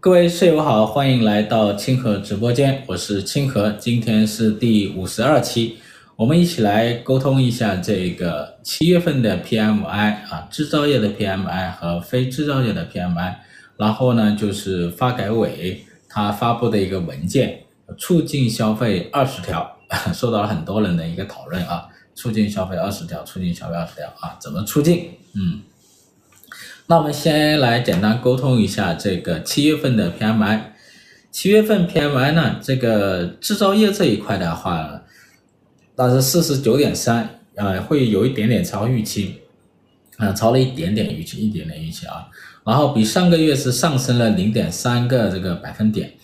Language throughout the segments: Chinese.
各位室友好，欢迎来到清河直播间，我是清河，今天是第五十二期，我们一起来沟通一下这个七月份的 PMI 啊，制造业的 PMI 和非制造业的 PMI，然后呢就是发改委他发布的一个文件，促进消费二十条，受到了很多人的一个讨论啊，促进消费二十条，促进消费二十条啊，怎么促进？嗯。那我们先来简单沟通一下这个七月份的 PMI。七月份 PMI 呢，这个制造业这一块的话，那是四十九点三，呃，会有一点点超预期，啊、超了一点点预期，一点点预期啊。然后比上个月是上升了零点三个这个百分点，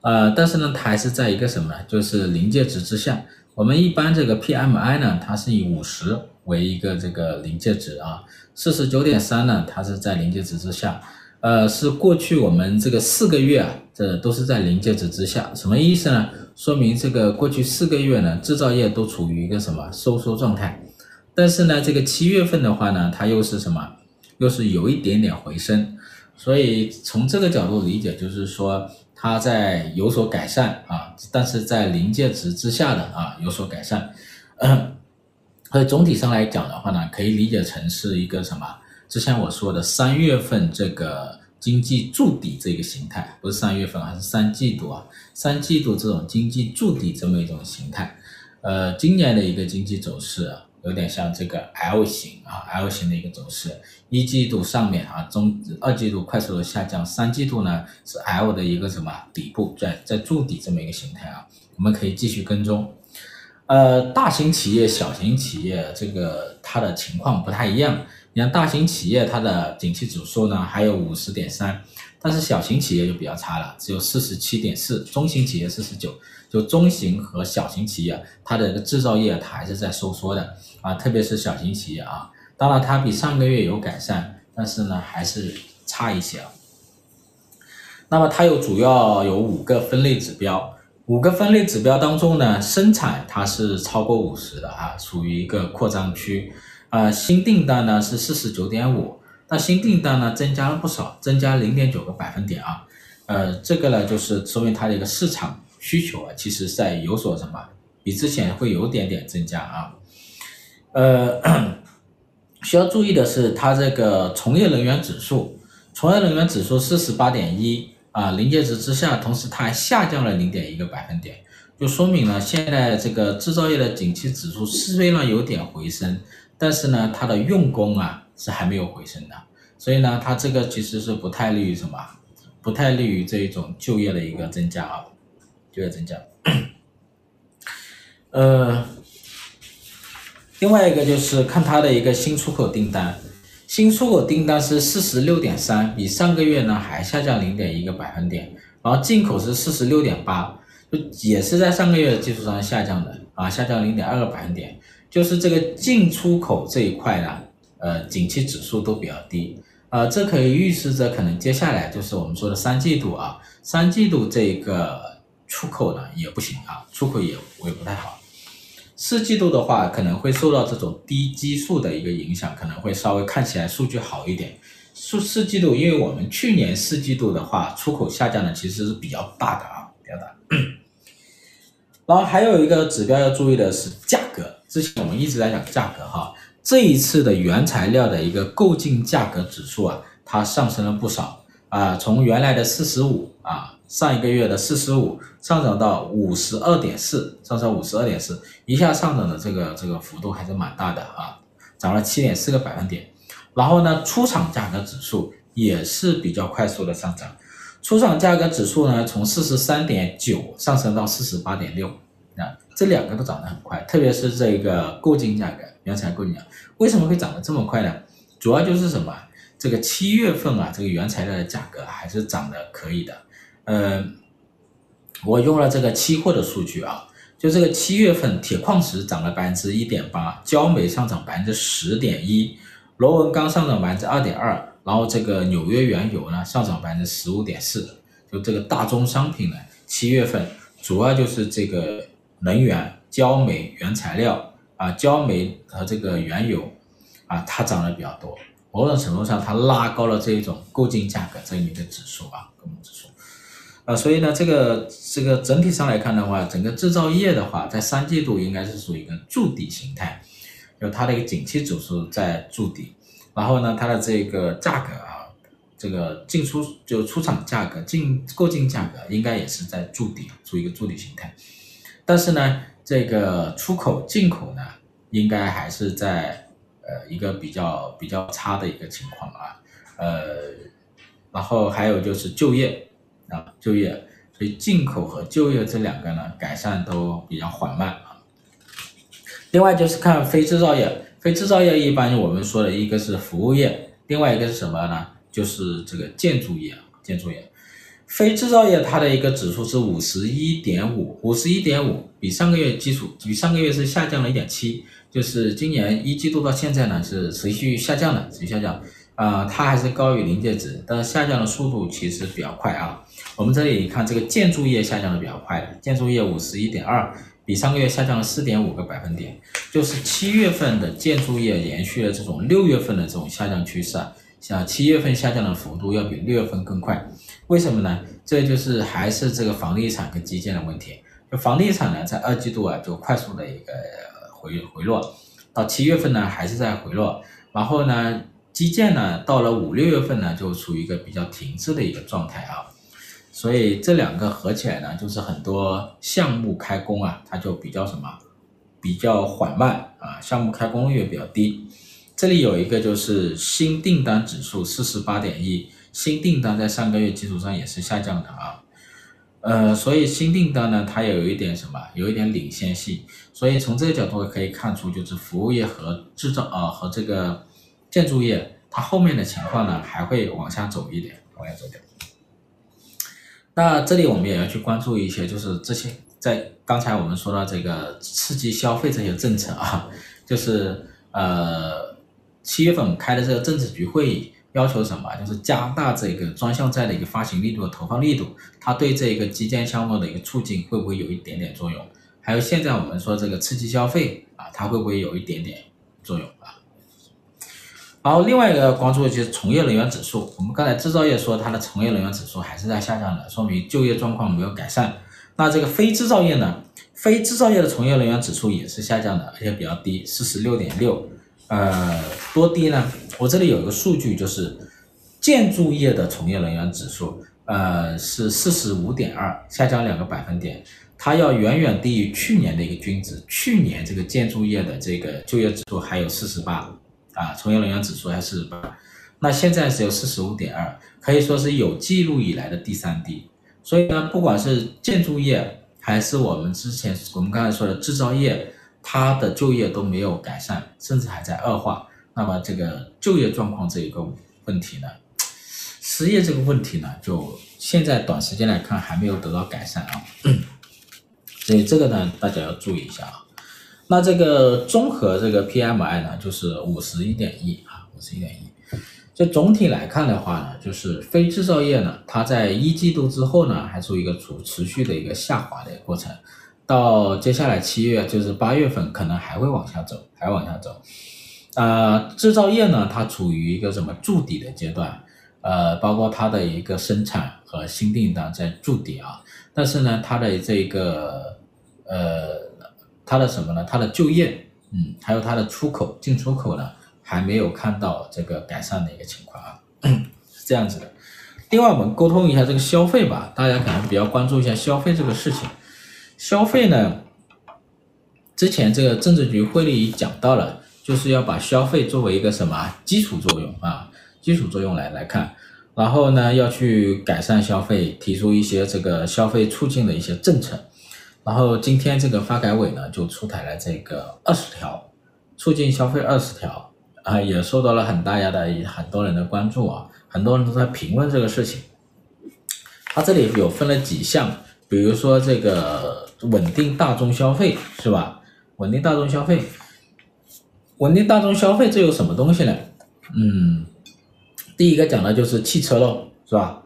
呃，但是呢，它还是在一个什么？就是临界值之下。我们一般这个 PMI 呢，它是以五十为一个这个临界值啊。四十九点三呢，它是在临界值之下，呃，是过去我们这个四个月啊，这都是在临界值之下，什么意思呢？说明这个过去四个月呢，制造业都处于一个什么收缩状态，但是呢，这个七月份的话呢，它又是什么？又是有一点点回升，所以从这个角度理解，就是说它在有所改善啊，但是在临界值之下的啊有所改善。呃所以总体上来讲的话呢，可以理解成是一个什么？之前我说的三月份这个经济筑底这个形态，不是三月份，还是三季度啊？三季度这种经济筑底这么一种形态。呃，今年的一个经济走势啊，有点像这个 L 型啊，L 型的一个走势。一季度上面啊，中二季度快速的下降，三季度呢是 L 的一个什么底部，在在筑底这么一个形态啊，我们可以继续跟踪。呃，大型企业、小型企业，这个它的情况不太一样。你看，大型企业它的景气指数呢还有五十点三，但是小型企业就比较差了，只有四十七点四，中型企业四十九。就中型和小型企业，它的这个制造业它还是在收缩的啊，特别是小型企业啊。当然，它比上个月有改善，但是呢还是差一些啊。那么它有主要有五个分类指标。五个分类指标当中呢，生产它是超过五十的啊，属于一个扩张区，啊，新订单呢是四十九点五，那新订单呢增加了不少，增加零点九个百分点啊，呃，这个呢就是说明它的一个市场需求啊，其实在有所什么，比之前会有点点增加啊，呃，需要注意的是它这个从业人员指数，从业人员指数四十八点一。啊，临界值之下，同时它还下降了零点一个百分点，就说明了现在这个制造业的景气指数虽然有点回升，但是呢，它的用工啊是还没有回升的，所以呢，它这个其实是不太利于什么，不太利于这一种就业的一个增加啊，就业增加。呃，另外一个就是看它的一个新出口订单。新出口订单是四十六点三，比上个月呢还下降零点一个百分点，然后进口是四十六点八，就也是在上个月的基础上下降的啊，下降零点二个百分点，就是这个进出口这一块呢，呃，景气指数都比较低，啊，这可以预示着可能接下来就是我们说的三季度啊，三季度这个出口呢也不行啊，出口也也不太好。四季度的话，可能会受到这种低基数的一个影响，可能会稍微看起来数据好一点。四四季度，因为我们去年四季度的话，出口下降的其实是比较大的啊，比较大。然后还有一个指标要注意的是价格，之前我们一直在讲价格哈，这一次的原材料的一个购进价格指数啊，它上升了不少啊，从原来的四十五啊。上一个月的四十五上涨到五十二点四，上升五十二点四，一下上涨的这个这个幅度还是蛮大的啊，涨了七点四个百分点。然后呢，出厂价格指数也是比较快速的上涨，出厂价格指数呢从四十三点九上升到四十八点六，啊，这两个都涨得很快，特别是这个购进价格，原材料购进价，为什么会涨得这么快呢？主要就是什么？这个七月份啊，这个原材料的价格还是涨得可以的。呃，我用了这个期货的数据啊，就这个七月份铁矿石涨了百分之一点八，焦煤上涨百分之十点一，螺纹钢上涨百分之二点二，然后这个纽约原油呢上涨百分之十五点四，就这个大宗商品呢，七月份主要就是这个能源、焦煤、原材料啊，焦煤和这个原油啊，它涨得比较多，某种程度上它拉高了这一种购进价格这一个指数啊，购进指数。呃，所以呢，这个这个整体上来看的话，整个制造业的话，在三季度应该是属于一个筑底形态，就它的一个景气指数在筑底，然后呢，它的这个价格啊，这个进出就出厂价格进购进价格应该也是在筑底，处于一个筑底形态，但是呢，这个出口进口呢，应该还是在呃一个比较比较差的一个情况啊，呃，然后还有就是就业。啊，就业，所以进口和就业这两个呢，改善都比较缓慢啊。另外就是看非制造业，非制造业一般我们说的一个是服务业，另外一个是什么呢？就是这个建筑业，建筑业。非制造业它的一个指数是五十一点五，五十一点五，比上个月基础，比上个月是下降了一点七，就是今年一季度到现在呢是持续下降的，持续下降。啊、它还是高于临界值，但是下降的速度其实比较快啊。我们这里看这个建筑业下降的比较快，建筑业五十一点二，比上个月下降了四点五个百分点，就是七月份的建筑业延续了这种六月份的这种下降趋势啊，像七月份下降的幅度要比六月份更快，为什么呢？这就是还是这个房地产跟基建的问题，就房地产呢在二季度啊就快速的一个回回落，到七月份呢还是在回落，然后呢。基建呢，到了五六月份呢，就处于一个比较停滞的一个状态啊，所以这两个合起来呢，就是很多项目开工啊，它就比较什么，比较缓慢啊，项目开工率也比较低。这里有一个就是新订单指数四十八点一，新订单在上个月基础上也是下降的啊，呃，所以新订单呢，它也有一点什么，有一点领先性，所以从这个角度可以看出，就是服务业和制造啊和这个。建筑业它后面的情况呢，还会往下走一点，往下走点。那这里我们也要去关注一些，就是这些在刚才我们说到这个刺激消费这些政策啊，就是呃七月份开的这个政治局会议，要求什么？就是加大这个专项债的一个发行力度和投放力度，它对这个基建项目的一个促进会不会有一点点作用？还有现在我们说这个刺激消费啊，它会不会有一点点作用啊？然后另外一个关注的就是从业人员指数。我们刚才制造业说它的从业人员指数还是在下降的，说明就业状况没有改善。那这个非制造业呢？非制造业的从业人员指数也是下降的，而且比较低，四十六点六。呃，多低呢？我这里有一个数据，就是建筑业的从业人员指数，呃，是四十五点二，下降两个百分点。它要远远低于去年的一个均值。去年这个建筑业的这个就业指数还有四十八。啊，从业人员指数还是八，那现在只有四十五点二，可以说是有记录以来的第三低。所以呢，不管是建筑业还是我们之前我们刚才说的制造业，它的就业都没有改善，甚至还在恶化。那么这个就业状况这一个问题呢，失业这个问题呢，就现在短时间来看还没有得到改善啊。所以这个呢，大家要注意一下啊。那这个综合这个 PMI 呢，就是五十一点一啊，五十一点一。就总体来看的话呢，就是非制造业呢，它在一季度之后呢，还处于一个处持续的一个下滑的过程。到接下来七月，就是八月份，可能还会往下走，还往下走。啊，制造业呢，它处于一个什么筑底的阶段？呃，包括它的一个生产和新订单在筑底啊，但是呢，它的这个呃。它的什么呢？它的就业，嗯，还有它的出口、进出口呢，还没有看到这个改善的一个情况啊，是这样子的。另外，我们沟通一下这个消费吧，大家可能比较关注一下消费这个事情。消费呢，之前这个政治局会议讲到了，就是要把消费作为一个什么基础作用啊，基础作用来来看，然后呢，要去改善消费，提出一些这个消费促进的一些政策。然后今天这个发改委呢就出台了这个二十条促进消费二十条啊，也受到了很大家的很多人的关注啊，很多人都在评论这个事情。它这里有分了几项，比如说这个稳定大众消费是吧？稳定大众消费，稳定大众消费这有什么东西呢？嗯，第一个讲的就是汽车喽，是吧？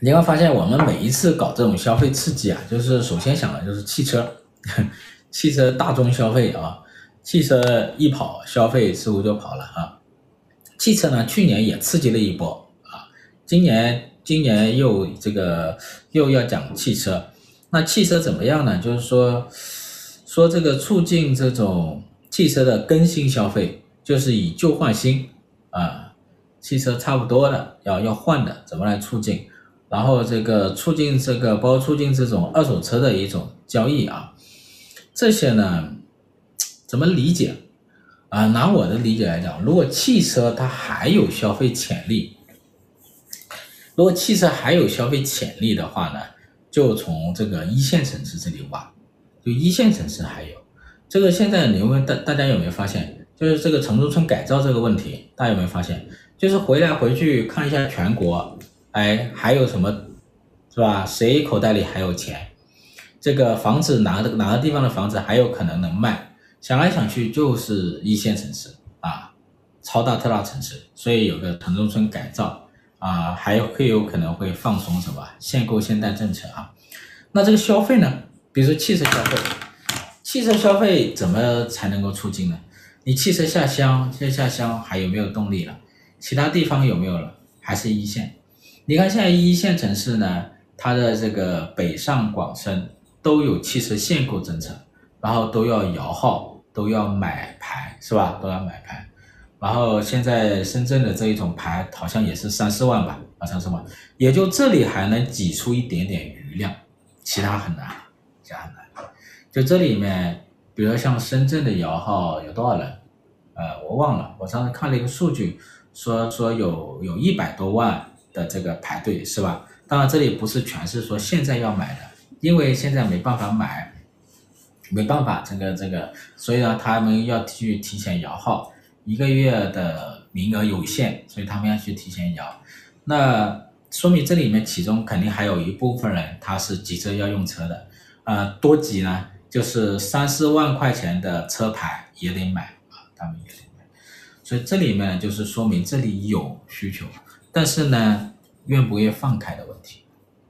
你会发现，我们每一次搞这种消费刺激啊，就是首先想的就是汽车，汽车大众消费啊，汽车一跑，消费似乎就跑了啊。汽车呢，去年也刺激了一波啊，今年今年又这个又要讲汽车，那汽车怎么样呢？就是说说这个促进这种汽车的更新消费，就是以旧换新啊，汽车差不多的要要换的，怎么来促进？然后这个促进这个包括促进这种二手车的一种交易啊，这些呢怎么理解？啊，拿我的理解来讲，如果汽车它还有消费潜力，如果汽车还有消费潜力的话呢，就从这个一线城市这里挖，就一线城市还有这个。现在你问大大家有没有发现，就是这个城中村改造这个问题，大家有没有发现？就是回来回去看一下全国，哎，还有什么是吧？谁口袋里还有钱？这个房子哪个哪个地方的房子还有可能能卖？想来想去就是一线城市啊，超大特大城市，所以有个城中村改造啊，还会有可能会放松什么限购限贷政策啊。那这个消费呢？比如说汽车消费，汽车消费怎么才能够促进呢？你汽车下乡，现在下乡还有没有动力了？其他地方有没有了？还是一线？你看现在一线城市呢，它的这个北上广深都有汽车限购政策，然后都要摇号。都要买牌是吧？都要买牌，然后现在深圳的这一种牌好像也是三四万吧，啊三四万，也就这里还能挤出一点点余量，其他很难，其他很难。就这里面，比如像深圳的摇号有多少人？呃，我忘了，我上次看了一个数据，说说有有一百多万的这个排队是吧？当然这里不是全是说现在要买的，因为现在没办法买。没办法，这个这个，所以呢，他们要去提前摇号，一个月的名额有限，所以他们要去提前摇。那说明这里面其中肯定还有一部分人他是急着要用车的，呃，多急呢，就是三四万块钱的车牌也得买啊，他们也得买。所以这里面就是说明这里有需求，但是呢，愿不愿意放开的问题，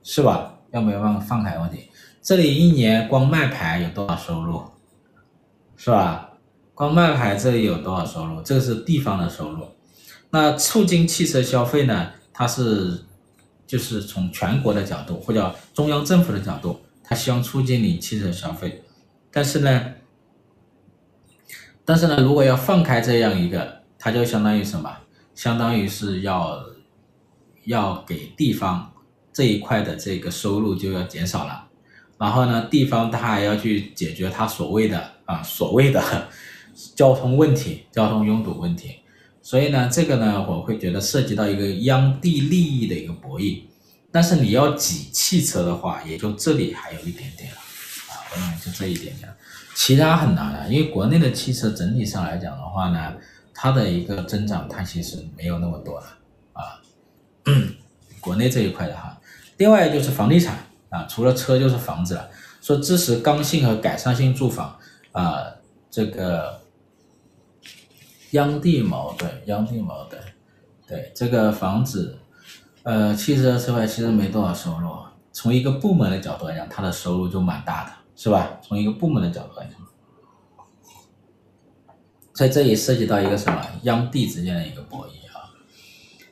是吧？要不要放放开的问题？这里一年光卖牌有多少收入，是吧？光卖牌这里有多少收入？这个是地方的收入。那促进汽车消费呢？它是就是从全国的角度或者中央政府的角度，它希望促进你汽车消费。但是呢，但是呢，如果要放开这样一个，它就相当于什么？相当于是要要给地方这一块的这个收入就要减少了。然后呢，地方他还要去解决他所谓的啊所谓的交通问题、交通拥堵问题，所以呢，这个呢，我会觉得涉及到一个央地利益的一个博弈。但是你要挤汽车的话，也就这里还有一点点了啊，我认为就这一点点，其他很难了，因为国内的汽车整体上来讲的话呢，它的一个增长它其实没有那么多了，国内这一块的哈。另外就是房地产。啊，除了车就是房子了。说支持刚性和改善性住房，啊，这个央地矛盾，央地矛盾，对这个房子，呃，汽车车牌其实没多少收入。从一个部门的角度来讲，它的收入就蛮大的，是吧？从一个部门的角度来讲，所以这也涉及到一个什么央地之间的一个博弈。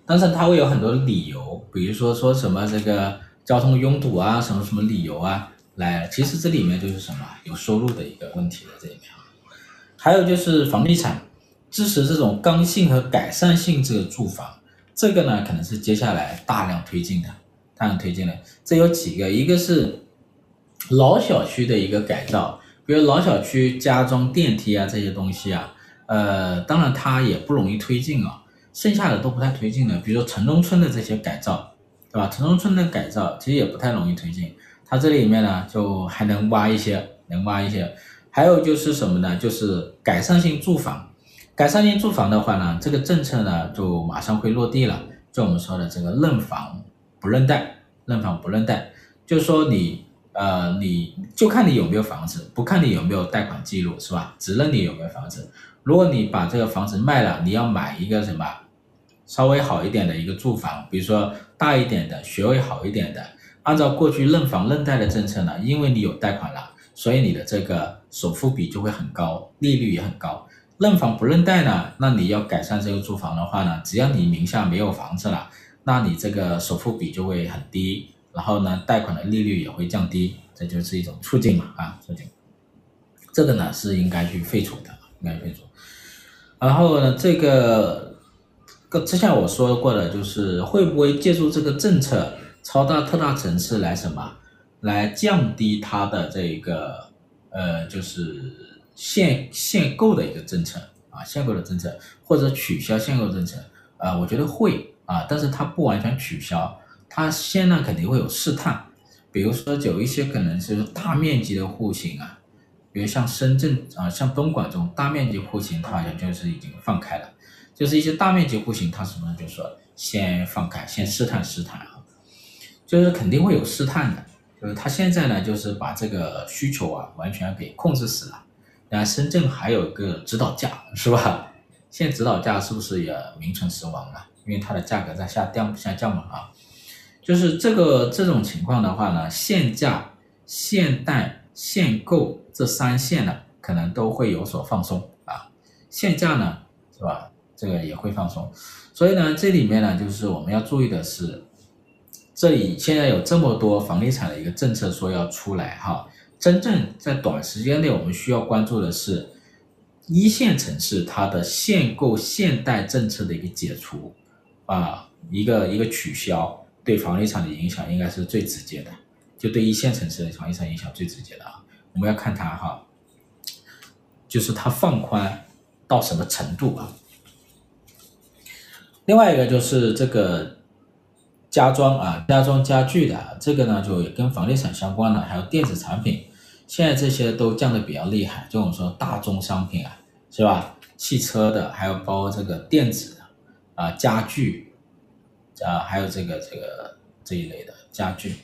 但是他会有很多理由，比如说说什么这个。交通拥堵啊，什么什么理由啊，来，其实这里面就是什么有收入的一个问题的这里面啊，还有就是房地产支持这种刚性和改善性这个住房，这个呢可能是接下来大量推进的，大量推进的。这有几个，一个是老小区的一个改造，比如老小区加装电梯啊这些东西啊，呃，当然它也不容易推进啊，剩下的都不太推进了，比如说城中村的这些改造。对吧？城中村的改造其实也不太容易推进，它这里面呢就还能挖一些，能挖一些。还有就是什么呢？就是改善性住房，改善性住房的话呢，这个政策呢就马上会落地了。就我们说的这个认房不认贷，认房不认贷，就是说你呃你就看你有没有房子，不看你有没有贷款记录，是吧？只认你有没有房子。如果你把这个房子卖了，你要买一个什么？稍微好一点的一个住房，比如说大一点的、学位好一点的，按照过去认房认贷的政策呢，因为你有贷款了，所以你的这个首付比就会很高，利率也很高。认房不认贷呢，那你要改善这个住房的话呢，只要你名下没有房子了，那你这个首付比就会很低，然后呢，贷款的利率也会降低，这就是一种促进嘛，啊，促进。这个呢是应该去废除的，应该废除。然后呢，这个，个之前我说过的，就是会不会借助这个政策，超大特大城市来什么，来降低它的这个，呃，就是限限购的一个政策啊，限购的政策，或者取消限购政策，啊，我觉得会啊，但是它不完全取消，它先呢肯定会有试探，比如说有一些可能是大面积的户型啊。比如像深圳啊，像东莞这种大面积户型，它好像就是已经放开了，就是一些大面积户型，它什么呢？就是说先放开，先试探试探啊，就是肯定会有试探的。就是他现在呢，就是把这个需求啊完全给控制死了。那深圳还有个指导价是吧？现指导价是不是也名存实亡了？因为它的价格在下降下降嘛啊，就是这个这种情况的话呢，限价、限贷、限购。这三限呢，可能都会有所放松啊，限价呢，是吧？这个也会放松，所以呢，这里面呢，就是我们要注意的是，这里现在有这么多房地产的一个政策说要出来哈，真正在短时间内我们需要关注的是一线城市它的限购限贷政策的一个解除啊，一个一个取消，对房地产的影响应该是最直接的，就对一线城市的房地产影响最直接的啊。我们要看它哈，就是它放宽到什么程度啊？另外一个就是这个家装啊，家装家具的这个呢，就跟房地产相关的，还有电子产品，现在这些都降得比较厉害。就我们说大宗商品啊，是吧？汽车的，还有包括这个电子的啊，家具啊，还有这个这个这一类的家具。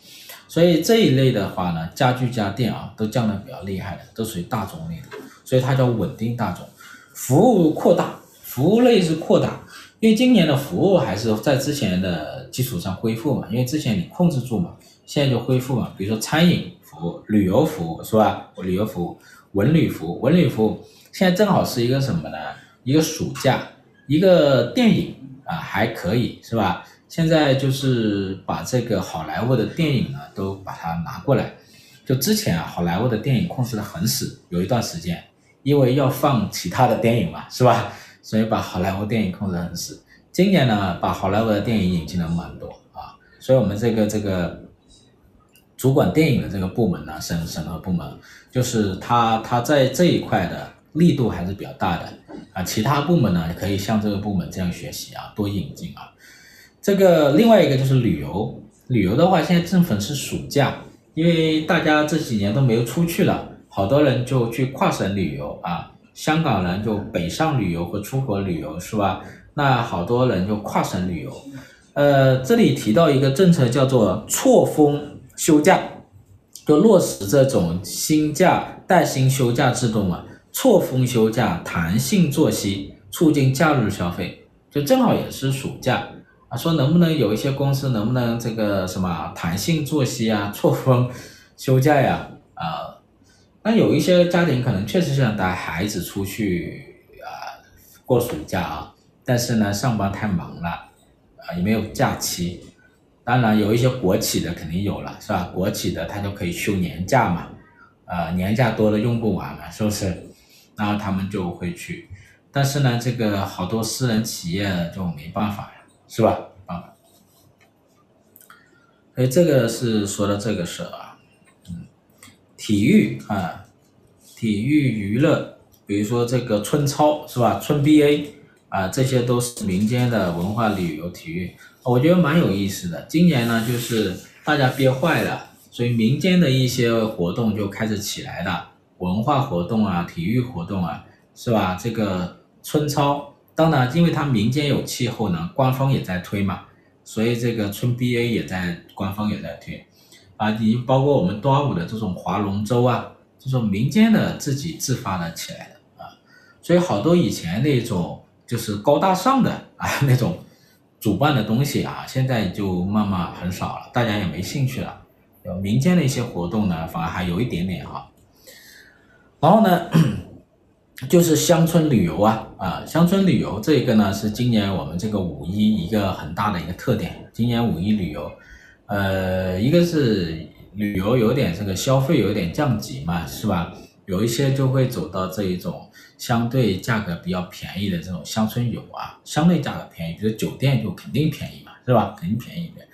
所以这一类的话呢，家具家电啊，都降的比较厉害的，都属于大宗类的，所以它叫稳定大宗。服务扩大，服务类是扩大，因为今年的服务还是在之前的基础上恢复嘛，因为之前你控制住嘛，现在就恢复嘛。比如说餐饮服务、旅游服务是吧？旅游服务、文旅服务、文旅服务，现在正好是一个什么呢？一个暑假，一个电影啊，还可以是吧？现在就是把这个好莱坞的电影呢，都把它拿过来。就之前啊，好莱坞的电影控制的很死，有一段时间，因为要放其他的电影嘛，是吧？所以把好莱坞电影控制很死。今年呢，把好莱坞的电影引进了蛮多啊，所以我们这个这个主管电影的这个部门呢，审审核部门，就是他他在这一块的力度还是比较大的啊。其他部门呢，可以像这个部门这样学习啊，多引进啊。这个另外一个就是旅游，旅游的话，现在正逢是暑假，因为大家这几年都没有出去了，好多人就去跨省旅游啊，香港人就北上旅游和出国旅游是吧？那好多人就跨省旅游，呃，这里提到一个政策叫做错峰休假，就落实这种薪假带薪休假制度嘛，错峰休假，弹性作息，促进假日消费，就正好也是暑假。啊，说能不能有一些公司能不能这个什么弹性作息啊，错峰休假呀？啊，那有一些家庭可能确实想带孩子出去啊过暑假啊，但是呢上班太忙了啊，也没有假期。当然有一些国企的肯定有了，是吧？国企的他就可以休年假嘛，啊年假多了用不完嘛，是不是？然后他们就会去，但是呢这个好多私人企业就没办法呀。是吧？啊，所以这个是说到这个事啊，体育啊，体育娱乐，比如说这个春操是吧？春 BA 啊，这些都是民间的文化旅游体育，我觉得蛮有意思的。今年呢，就是大家憋坏了，所以民间的一些活动就开始起来了，文化活动啊，体育活动啊，是吧？这个春操。当然，因为它民间有气候呢，官方也在推嘛，所以这个春 BA 也在官方也在推，啊，你包括我们端午的这种划龙舟啊，这种民间的自己自发的起来的啊，所以好多以前那种就是高大上的啊那种主办的东西啊，现在就慢慢很少了，大家也没兴趣了，有民间的一些活动呢，反而还有一点点哈，然后呢。就是乡村旅游啊啊，乡村旅游这一个呢是今年我们这个五一一个很大的一个特点。今年五一旅游，呃，一个是旅游有点这个消费有点降级嘛，是吧？有一些就会走到这一种相对价格比较便宜的这种乡村游啊，相对价格便宜，比如酒店就肯定便宜嘛，是吧？肯定便宜一点。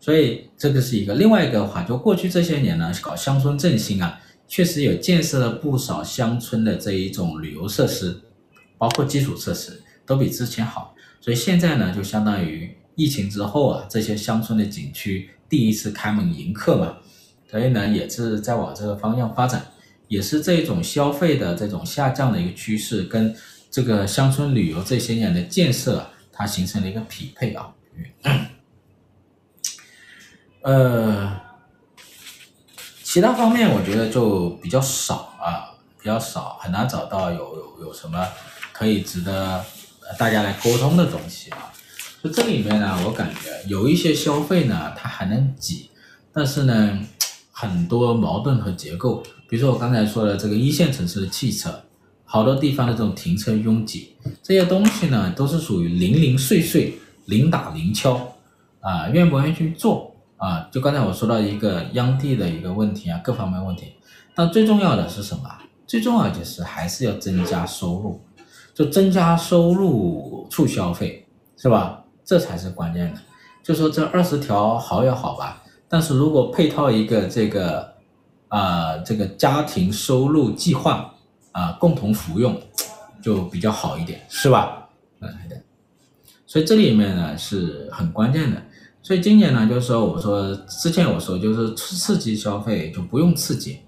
所以这个是一个。另外一个的话，就过去这些年呢，搞乡村振兴啊。确实有建设了不少乡村的这一种旅游设施，包括基础设施都比之前好，所以现在呢，就相当于疫情之后啊，这些乡村的景区第一次开门迎客嘛，所以呢，也是在往这个方向发展，也是这种消费的这种下降的一个趋势，跟这个乡村旅游这些年的建设啊，它形成了一个匹配啊，呃。其他方面我觉得就比较少啊，比较少，很难找到有有有什么可以值得大家来沟通的东西啊。这里面呢，我感觉有一些消费呢，它还能挤，但是呢，很多矛盾和结构，比如说我刚才说的这个一线城市的汽车，好多地方的这种停车拥挤，这些东西呢，都是属于零零碎碎、零打零敲啊，愿不愿意去做？啊，就刚才我说到一个央地的一个问题啊，各方面问题，但最重要的是什么？最重要就是还是要增加收入，就增加收入促消费，是吧？这才是关键的。就说这二十条好也好吧，但是如果配套一个这个啊、这个家庭收入计划啊、共同服用就比较好一点，是吧？嗯，对。所以这里面呢是很关键的。所以今年呢，就是说，我说之前我说就是刺激消费就不用刺激，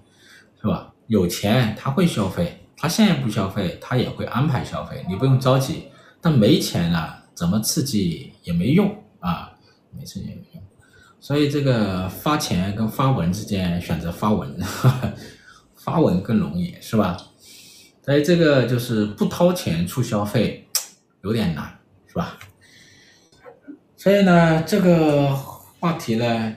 是吧？有钱他会消费，他现在不消费，他也会安排消费，你不用着急。但没钱呢，怎么刺激也没用啊，没事也没用。所以这个发钱跟发文之间选择发文，呵呵，发文更容易，是吧？所以这个就是不掏钱促消费有点难，是吧？所以呢，这个话题呢，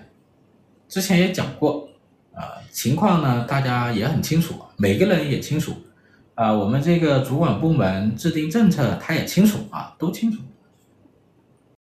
之前也讲过，啊、情况呢，大家也很清楚，每个人也清楚，啊、我们这个主管部门制定政策，他也清楚啊，都清楚。